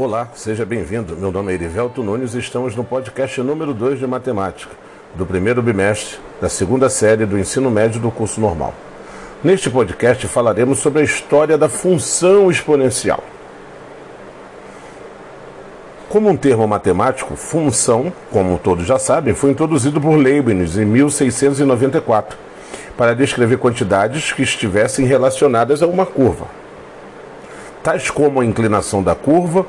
Olá, seja bem-vindo. Meu nome é Erivelto Nunes e estamos no podcast número 2 de matemática, do primeiro bimestre da segunda série do ensino médio do curso normal. Neste podcast falaremos sobre a história da função exponencial. Como um termo matemático, função, como todos já sabem, foi introduzido por Leibniz em 1694 para descrever quantidades que estivessem relacionadas a uma curva, tais como a inclinação da curva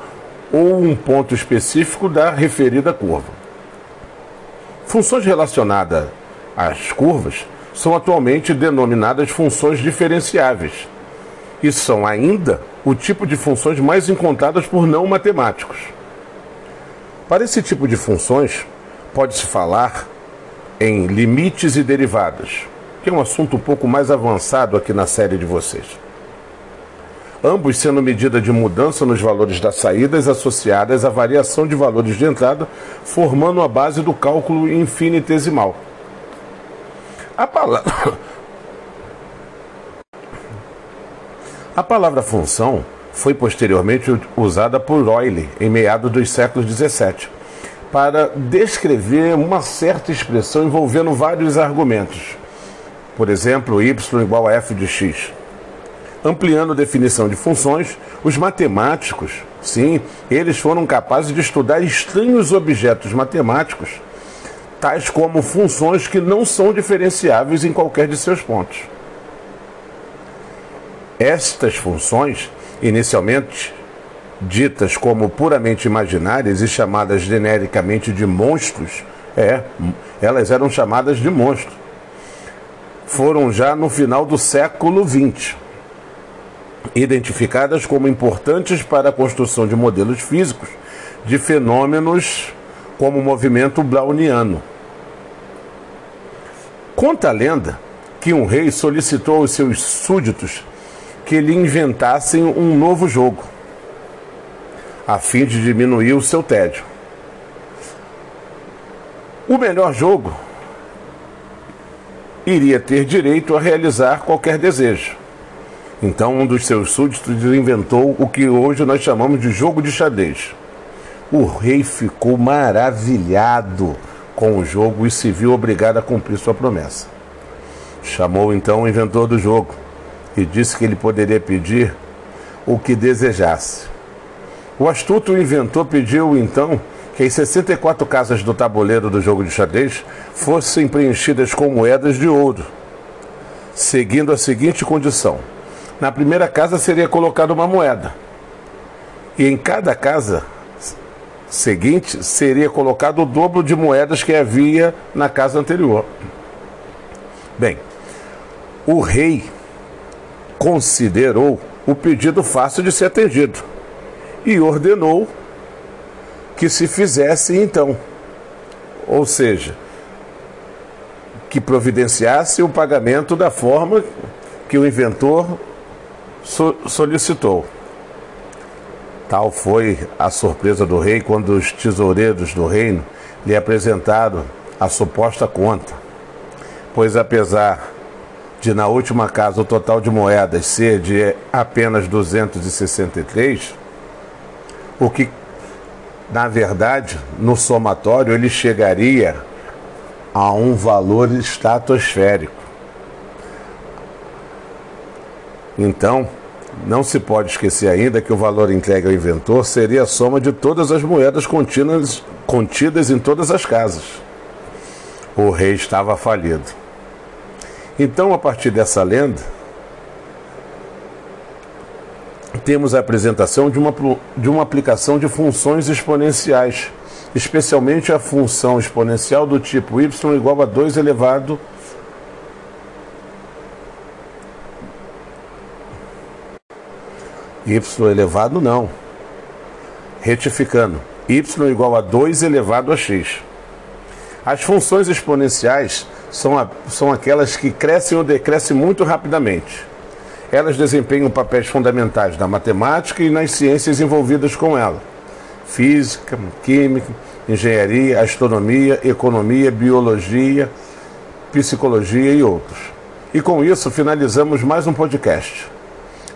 ou um ponto específico da referida curva. Funções relacionadas às curvas são atualmente denominadas funções diferenciáveis e são ainda o tipo de funções mais encontradas por não matemáticos. Para esse tipo de funções, pode-se falar em limites e derivadas, que é um assunto um pouco mais avançado aqui na série de vocês ambos sendo medida de mudança nos valores das saídas associadas à variação de valores de entrada, formando a base do cálculo infinitesimal. A palavra, a palavra função foi posteriormente usada por Euler em meados dos séculos XVII para descrever uma certa expressão envolvendo vários argumentos. Por exemplo, y igual a f de x ampliando a definição de funções, os matemáticos, sim, eles foram capazes de estudar estranhos objetos matemáticos, tais como funções que não são diferenciáveis em qualquer de seus pontos. Estas funções, inicialmente ditas como puramente imaginárias e chamadas genericamente de monstros, é, elas eram chamadas de monstros. Foram já no final do século XX identificadas como importantes para a construção de modelos físicos de fenômenos como o movimento browniano. Conta a lenda que um rei solicitou aos seus súditos que lhe inventassem um novo jogo, a fim de diminuir o seu tédio. O melhor jogo iria ter direito a realizar qualquer desejo. Então, um dos seus súditos inventou o que hoje nós chamamos de jogo de xadrez. O rei ficou maravilhado com o jogo e se viu obrigado a cumprir sua promessa. Chamou então o inventor do jogo e disse que ele poderia pedir o que desejasse. O astuto inventor pediu então que as 64 casas do tabuleiro do jogo de xadrez fossem preenchidas com moedas de ouro, seguindo a seguinte condição na primeira casa seria colocada uma moeda. E em cada casa seguinte seria colocado o dobro de moedas que havia na casa anterior. Bem, o rei considerou o pedido fácil de ser atendido e ordenou que se fizesse então. Ou seja, que providenciasse o pagamento da forma que o inventor so solicitou. Tal foi a surpresa do rei quando os tesoureiros do reino lhe apresentaram a suposta conta. Pois apesar de na última casa o total de moedas ser de apenas 263, o que na verdade no somatório ele chegaria a um valor estratosférico. Então, não se pode esquecer ainda que o valor entregue ao inventor seria a soma de todas as moedas contidas, contidas em todas as casas. O rei estava falido. Então, a partir dessa lenda, temos a apresentação de uma, de uma aplicação de funções exponenciais, especialmente a função exponencial do tipo y igual a 2 elevado a y elevado não. Retificando, y igual a 2 elevado a x. As funções exponenciais são, a, são aquelas que crescem ou decrescem muito rapidamente. Elas desempenham papéis fundamentais na matemática e nas ciências envolvidas com ela: física, química, engenharia, astronomia, economia, biologia, psicologia e outros. E com isso finalizamos mais um podcast.